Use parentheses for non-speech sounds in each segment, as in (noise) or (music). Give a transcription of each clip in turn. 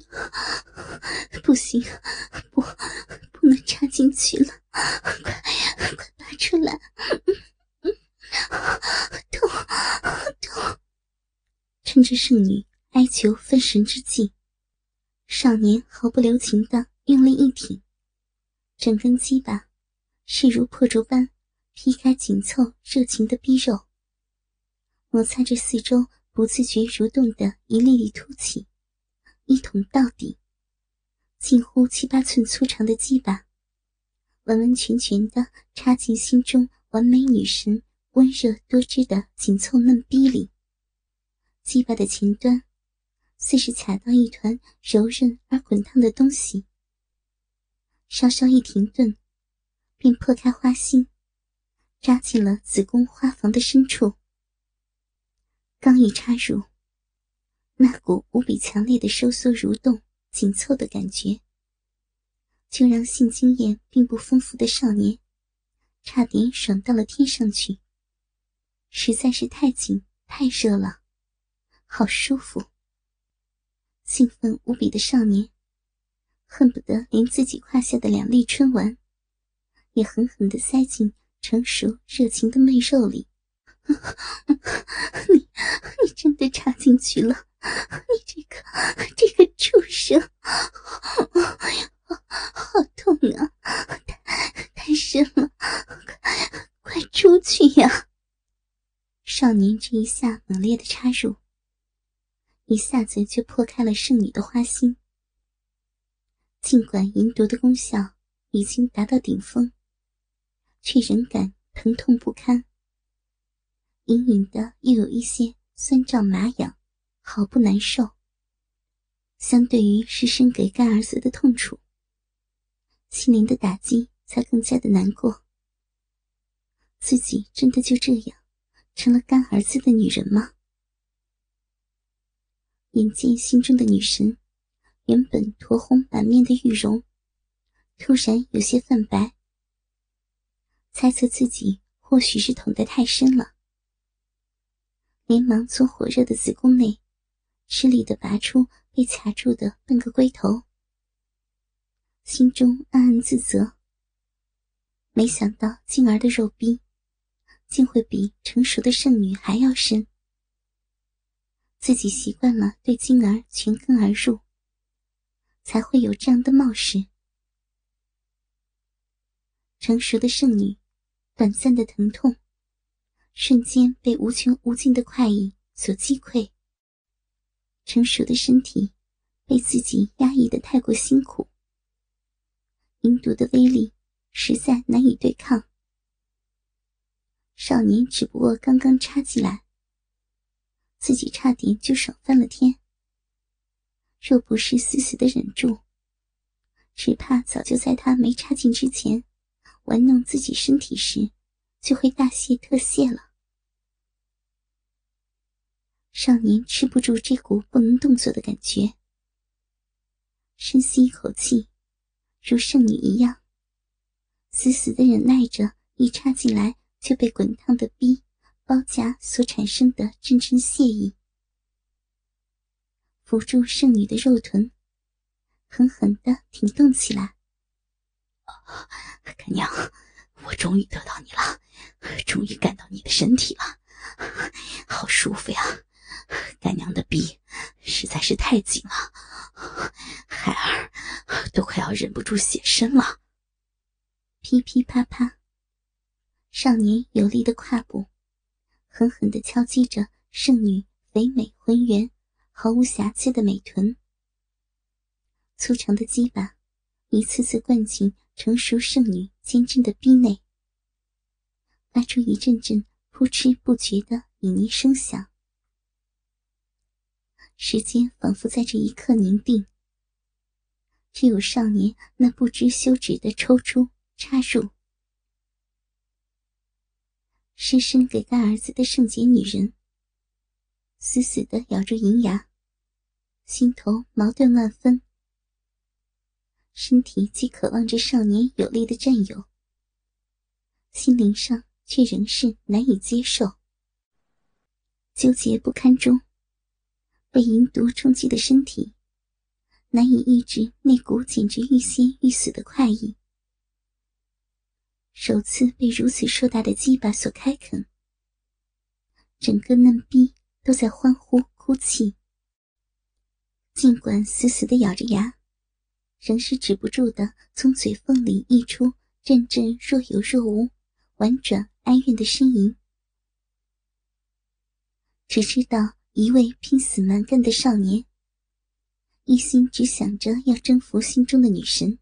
(laughs) 不行，不，不能插进去了，快，快拔出来！痛，痛！趁着圣女哀求分神之际，少年毫不留情的用力一挺，整根鸡巴势如破竹般劈开紧凑热情的逼肉，摩擦着四周不自觉蠕动的一粒粒凸起。一捅到底，近乎七八寸粗长的鸡巴，完完全全的插进心中完美女神温热多汁的紧凑嫩逼里。鸡巴的前端，似是卡到一团柔韧而滚烫的东西，稍稍一停顿，便破开花心，扎进了子宫花房的深处。刚一插入。那股无比强烈的收缩、蠕动、紧凑的感觉，就让性经验并不丰富的少年差点爽到了天上去。实在是太紧、太热了，好舒服。兴奋无比的少年恨不得连自己胯下的两粒春丸也狠狠地塞进成熟热情的媚肉里。(laughs) 你，(laughs) 你真的插进去了！你这个这个畜生，好痛啊！太太深了，快快出去呀！少年这一下猛烈的插入，一下子就破开了圣女的花心。尽管银毒的功效已经达到顶峰，却仍感疼痛不堪，隐隐的又有一些酸胀麻痒。毫不难受。相对于失身给干儿子的痛楚，心灵的打击才更加的难过。自己真的就这样成了干儿子的女人吗？眼见心中的女神，原本酡红满面的玉容，突然有些泛白，猜测自己或许是捅得太深了，连忙从火热的子宫内。吃力的拔出被卡住的半个龟头，心中暗暗自责。没想到静儿的肉逼，竟会比成熟的圣女还要深。自己习惯了对静儿全根而入，才会有这样的冒失。成熟的圣女，短暂的疼痛，瞬间被无穷无尽的快意所击溃。成熟的身体被自己压抑的太过辛苦，阴毒的威力实在难以对抗。少年只不过刚刚插进来，自己差点就爽翻了天。若不是死死的忍住，只怕早就在他没插进之前，玩弄自己身体时，就会大泄特泄了。少年吃不住这股不能动作的感觉，深吸一口气，如圣女一样，死死的忍耐着一插进来就被滚烫的逼包夹所产生的阵阵泻意，扶住圣女的肉臀，狠狠的挺动起来。干娘，我终于得到你了，终于感到你的身体了，好舒服呀！干娘的逼实在是太紧了，孩儿都快要忍不住现身了。噼噼啪啪，少年有力的胯部狠狠地敲击着圣女肥美浑圆、毫无瑕疵的美臀，粗长的鸡巴一次次灌进成熟圣女坚贞的逼内，发出一阵阵扑哧不绝的旖旎声响。时间仿佛在这一刻凝定，只有少年那不知休止的抽出、插入。失身给干儿子的圣洁女人，死死的咬住银牙，心头矛盾万分，身体既渴望着少年有力的占有，心灵上却仍是难以接受，纠结不堪中。被银毒冲击的身体，难以抑制那股简直欲仙欲死的快意。首次被如此硕大的鸡巴所开垦，整个嫩逼都在欢呼哭泣。尽管死死的咬着牙，仍是止不住的从嘴缝里溢出阵阵若有若无、婉转哀怨的呻吟。只知道一位拼死蛮干的少年，一心只想着要征服心中的女神。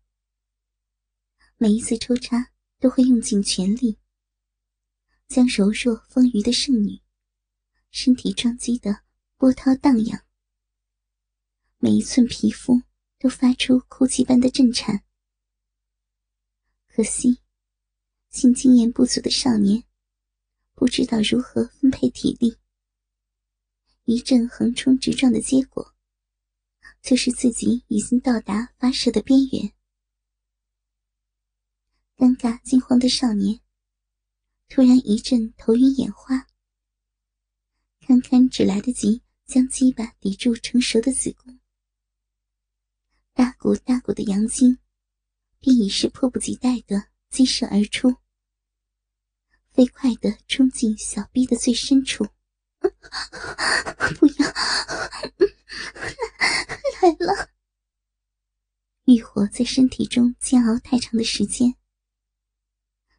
每一次抽插。都会用尽全力，将柔弱丰腴的圣女身体撞击得波涛荡漾，每一寸皮肤都发出哭泣般的震颤。可惜，性经验不足的少年不知道如何分配体力，一阵横冲直撞的结果，就是自己已经到达发射的边缘。尴尬惊慌的少年，突然一阵头晕眼花，堪堪只来得及将鸡巴抵住成熟的子宫，大股大股的阳精便已是迫不及待的激射而出，飞快的冲进小臂的最深处。(laughs) 不要，(laughs) 来了！欲火在身体中煎熬太长的时间。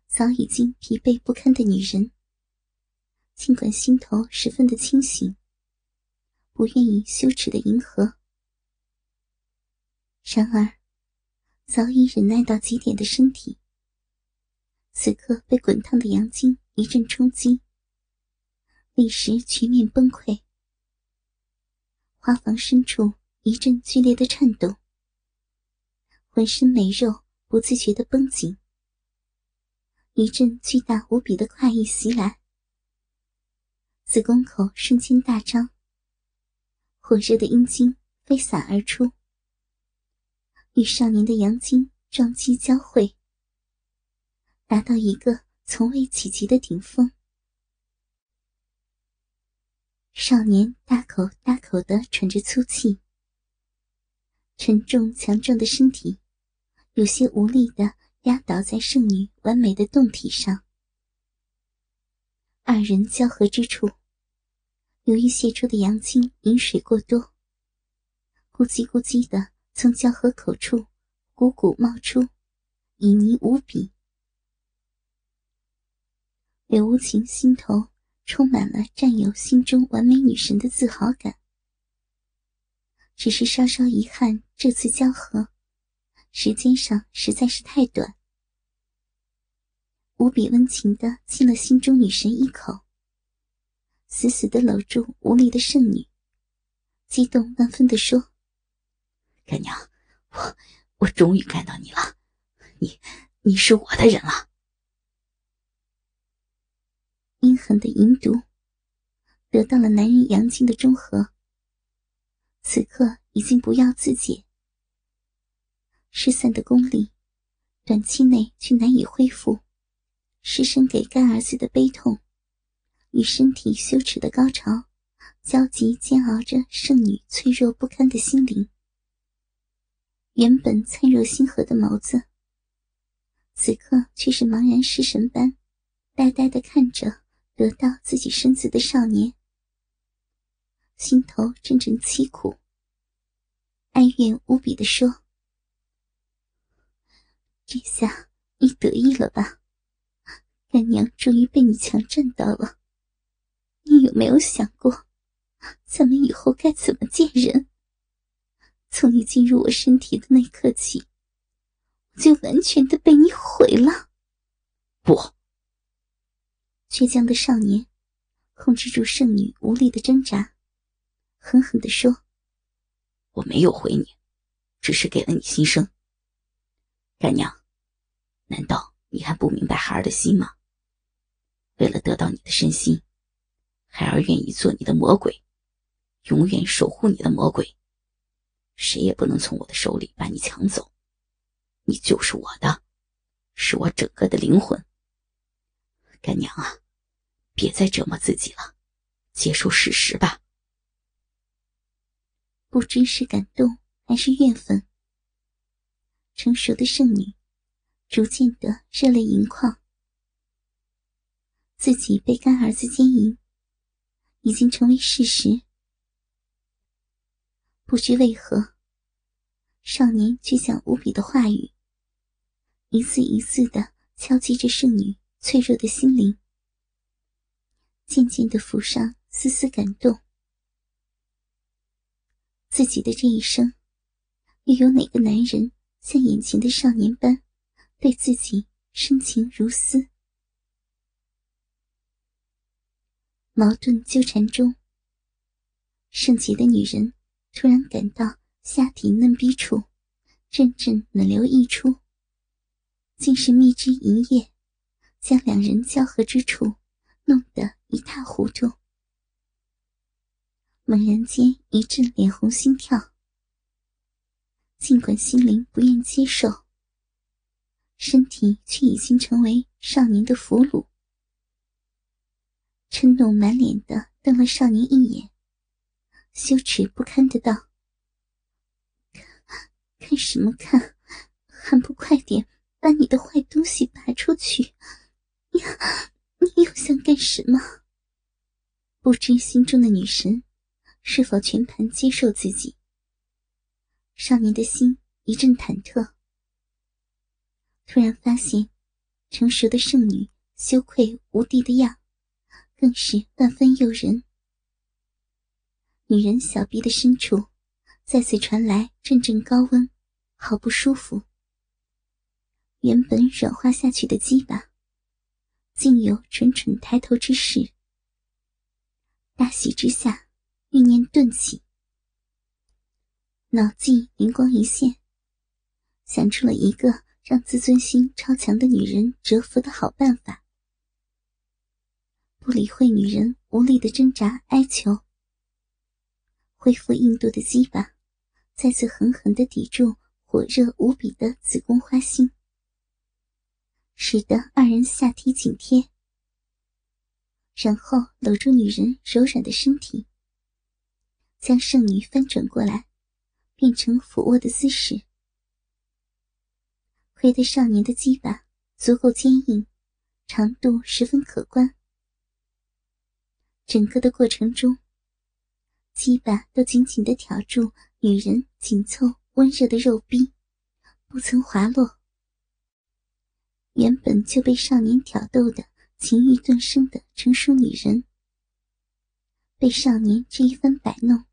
早已经疲惫不堪的女人，尽管心头十分的清醒，不愿意羞耻的迎合，然而早已忍耐到极点的身体，此刻被滚烫的阳精一阵冲击，立时全面崩溃。花房深处一阵剧烈的颤抖，浑身美肉不自觉的绷紧。一阵巨大无比的快意袭来，子宫口瞬间大张，火热的阴茎飞洒而出，与少年的阳精撞击交汇，达到一个从未企及的顶峰。少年大口大口的喘着粗气，沉重强壮的身体有些无力的。压倒在圣女完美的胴体上，二人交合之处，由于泄出的阳精饮水过多，咕叽咕叽的从交合口处汩汩冒出，旖旎无比。柳无情心头充满了占有心中完美女神的自豪感，只是稍稍遗憾这次交合。时间上实在是太短，无比温情的亲了心中女神一口，死死的搂住无力的圣女，激动万分的说：“干娘，我我终于看到你了，你你是我的人了。”阴狠的淫毒得到了男人阳精的中和，此刻已经不要自己。失散的功力，短期内却难以恢复。失身给干儿子的悲痛，与身体羞耻的高潮，焦急煎熬着圣女脆弱不堪的心灵。原本灿若星河的眸子，此刻却是茫然失神般，呆呆的看着得到自己身子的少年，心头阵阵凄苦，哀怨无比的说。这下你得意了吧？干娘终于被你强占到了。你有没有想过，咱们以后该怎么见人？从你进入我身体的那刻起，我就完全的被你毁了。不！倔强的少年控制住圣女无力的挣扎，狠狠的说：“我没有毁你，只是给了你新生。”干娘，难道你还不明白孩儿的心吗？为了得到你的身心，孩儿愿意做你的魔鬼，永远守护你的魔鬼。谁也不能从我的手里把你抢走，你就是我的，是我整个的灵魂。干娘啊，别再折磨自己了，接受事实吧。不知是感动还是怨愤，成熟的剩女逐渐的热泪盈眶。自己被干儿子奸淫，已经成为事实。不知为何，少年却讲无比的话语，一字一字的敲击着剩女脆弱的心灵，渐渐的浮上丝丝感动。自己的这一生，又有哪个男人像眼前的少年般对自己深情如斯？矛盾纠缠中，圣洁的女人突然感到下体嫩逼处阵阵暖流溢出，竟是蜜汁一液，将两人交合之处弄得一塌糊涂。猛然间一阵脸红心跳，尽管心灵不愿接受，身体却已经成为少年的俘虏。嗔怒满脸的瞪了少年一眼，羞耻不堪的道：“看什么看？(laughs) 还不快点把你的坏东西拔出去！你 (laughs) 你又想干什么？”不知心中的女神。是否全盘接受自己？少年的心一阵忐忑。突然发现，成熟的圣女羞愧无地的样，更是万分诱人。女人小臂的深处，再次传来阵阵高温，好不舒服。原本软化下去的鸡巴，竟有蠢蠢抬头之势。大喜之下。欲念顿起，脑际灵光一现，想出了一个让自尊心超强的女人折服的好办法。不理会女人无力的挣扎哀求，恢复硬度的鸡巴，再次狠狠的抵住火热无比的子宫花心，使得二人下体紧贴，然后搂住女人柔软的身体。将圣女翻转过来，变成俯卧的姿势。亏得少年的鸡巴足够坚硬，长度十分可观。整个的过程中，鸡巴都紧紧的挑住女人紧凑温热的肉壁，不曾滑落。原本就被少年挑逗的情欲顿生的成熟女人，被少年这一番摆弄。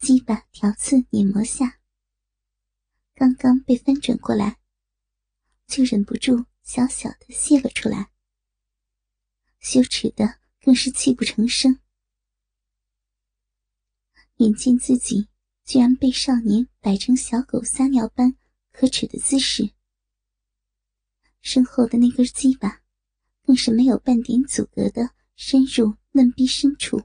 鸡巴条刺碾磨下，刚刚被翻转过来，就忍不住小小的泄了出来，羞耻的更是泣不成声。眼见自己居然被少年摆成小狗撒尿般可耻的姿势，身后的那根鸡巴更是没有半点阻隔的深入嫩逼深处。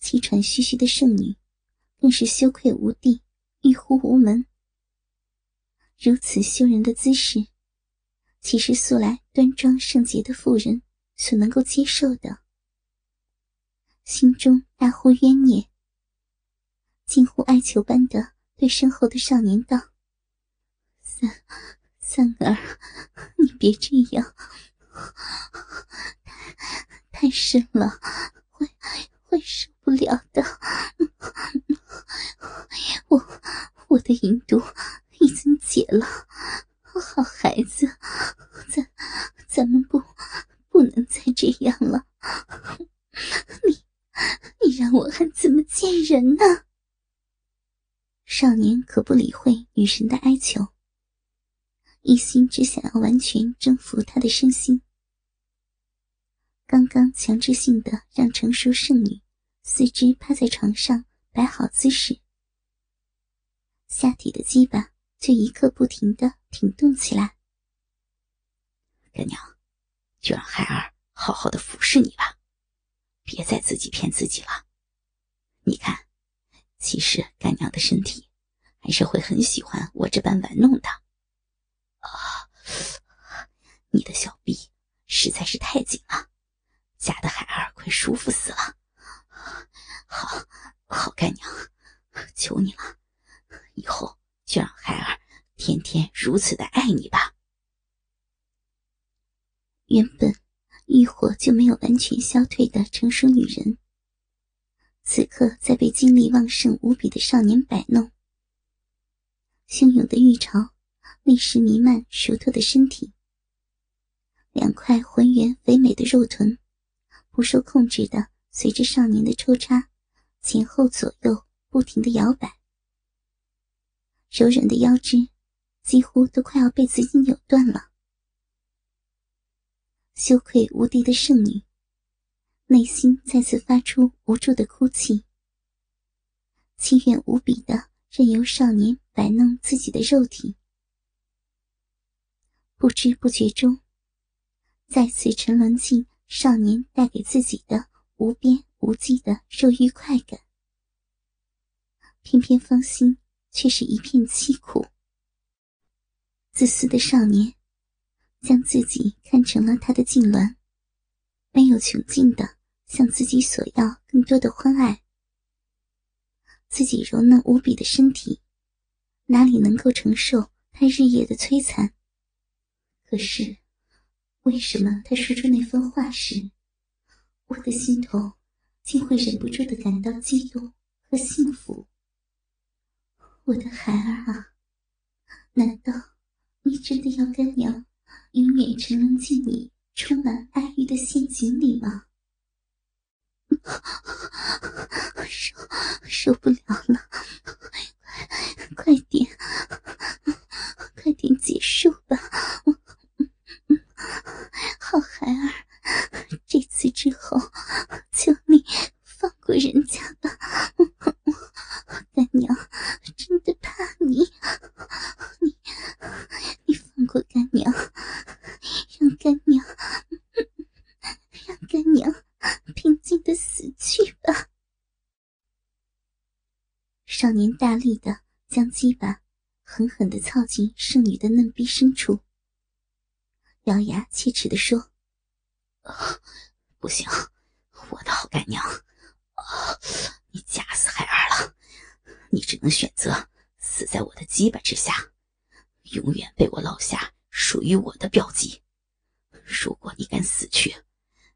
气喘吁吁的圣女，更是羞愧无地，欲呼无门。如此羞人的姿势，岂是素来端庄圣洁的妇人所能够接受的？心中大呼冤孽，近乎哀求般的对身后的少年道：“ (laughs) 三三儿，你别这样，太太深了，会会受。”不了的，(laughs) 我我的银毒已经解了，好孩子，咱咱们不不能再这样了。你你让我还怎么见人呢？少年可不理会女神的哀求，一心只想要完全征服她的身心。刚刚知性的让成熟剩女。四肢趴在床上，摆好姿势，下体的鸡巴却一刻不停的挺动起来。干娘，就让孩儿好好的服侍你吧，别再自己骗自己了。你看，其实干娘的身体还是会很喜欢我这般玩弄的。啊，你的小臂实在是太紧了，夹的孩儿快舒服死了。好，好干娘，求你了，以后就让孩儿天天如此的爱你吧。原本欲火就没有完全消退的成熟女人，此刻在被精力旺盛无比的少年摆弄，汹涌的欲潮立时弥漫熟透的身体，两块浑圆肥美的肉臀不受控制的随着少年的抽插前后左右不停的摇摆，柔软的腰肢几乎都快要被自己扭断了。羞愧无敌的圣女，内心再次发出无助的哭泣，凄怨无比的任由少年摆弄自己的肉体，不知不觉中，再次沉沦进少年带给自己的无边无际的肉欲快感。偏偏芳心却是一片凄苦，自私的少年。将自己看成了他的痉挛，没有穷尽的向自己索要更多的欢爱。自己柔嫩无比的身体，哪里能够承受他日夜的摧残？可是，为什么他说出那番话时，我的心头竟会忍不住的感到激动和幸福？我的孩儿啊，难道你真的要干娘？永远沉沦进你充满爱欲的陷阱里吗？受 (laughs) 受不了了，快快点，快点结束吧！我好孩儿，这次之后，求你放过人家吧，干娘真的怕你。你你放过干娘，让干娘让干娘平静的死去吧少年大力的将鸡巴狠狠的操进圣女的嫩逼深处，咬牙切齿的说：“不行，我的好干娘，你假死孩儿了，你只能选择死在我的鸡巴之下，永远被我捞下属于我的标记。如果你敢死去，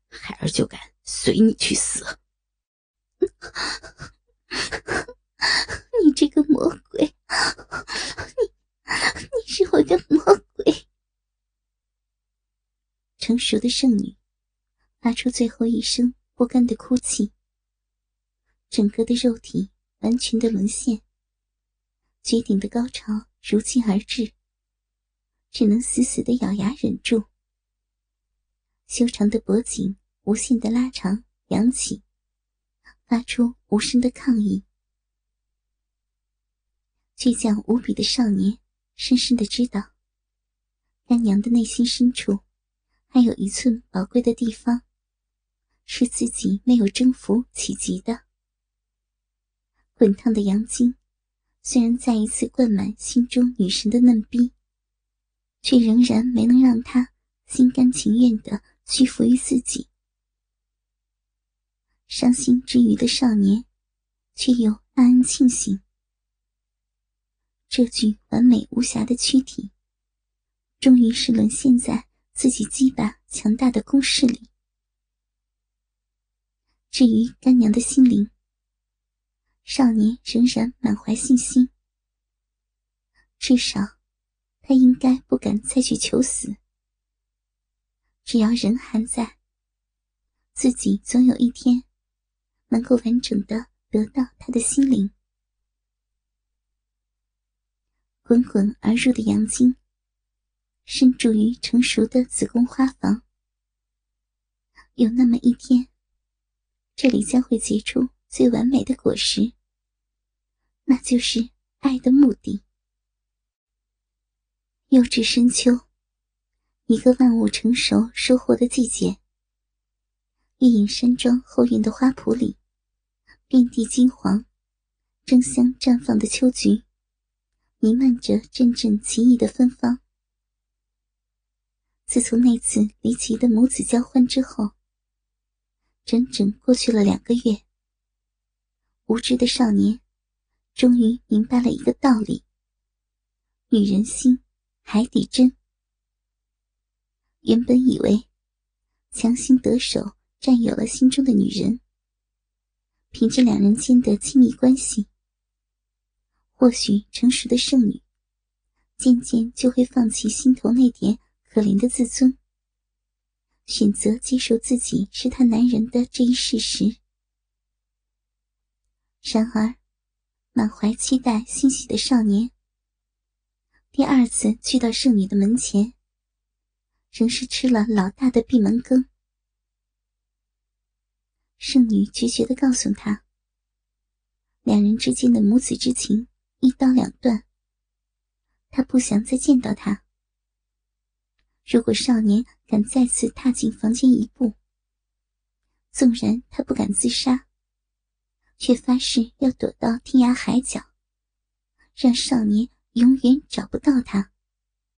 孩儿就敢随你去死。(laughs) ”你这个魔鬼！你，你是我的魔鬼！成熟的圣女发出最后一声不甘的哭泣，整个的肉体完全的沦陷，绝顶的高潮如期而至，只能死死的咬牙忍住。修长的脖颈无限的拉长扬起，发出无声的抗议。倔强无比的少年，深深的知道，干娘的内心深处，还有一寸宝贵的地方，是自己没有征服企及的。滚烫的阳精，虽然再一次灌满心中女神的嫩逼，却仍然没能让她心甘情愿的屈服于自己。伤心之余的少年，却又暗暗庆幸。这具完美无瑕的躯体，终于是沦陷在自己鸡巴强大的攻势里。至于干娘的心灵，少年仍然满怀信心。至少，他应该不敢再去求死。只要人还在，自己总有一天能够完整的得到他的心灵。滚滚而入的阳精，深注于成熟的子宫花房。有那么一天，这里将会结出最完美的果实，那就是爱的目的。又至深秋，一个万物成熟收获的季节。玉隐山庄后院的花圃里，遍地金黄，争相绽放的秋菊。弥漫着阵阵奇异的芬芳。自从那次离奇的母子交欢之后，整整过去了两个月。无知的少年，终于明白了一个道理：女人心，海底针。原本以为强行得手，占有了心中的女人，凭着两人间的亲密关系，或许成熟的剩女渐渐就会放弃心头那点可怜的自尊，选择接受自己是他男人的这一事实。然而，满怀期待欣喜的少年，第二次去到圣女的门前。仍是吃了老大的闭门羹。圣女决绝的告诉他：“两人之间的母子之情一刀两断。他不想再见到他。如果少年敢再次踏进房间一步，纵然他不敢自杀，却发誓要躲到天涯海角，让少年永远找不到他。”